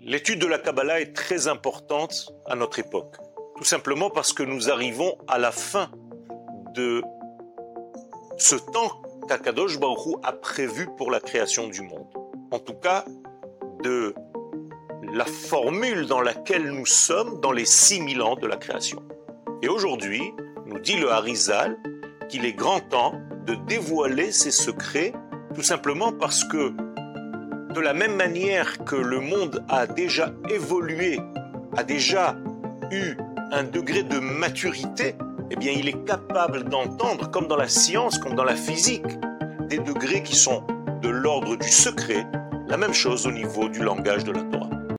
L'étude de la Kabbalah est très importante à notre époque. Tout simplement parce que nous arrivons à la fin de ce temps qu'Akadosh Baruch a prévu pour la création du monde. En tout cas, de la formule dans laquelle nous sommes dans les 6000 ans de la création. Et aujourd'hui, nous dit le Harizal qu'il est grand temps de dévoiler ces secrets, tout simplement parce que de la même manière que le monde a déjà évolué, a déjà eu un degré de maturité, eh il est capable d'entendre, comme dans la science, comme dans la physique, des degrés qui sont de l'ordre du secret, la même chose au niveau du langage de la Torah.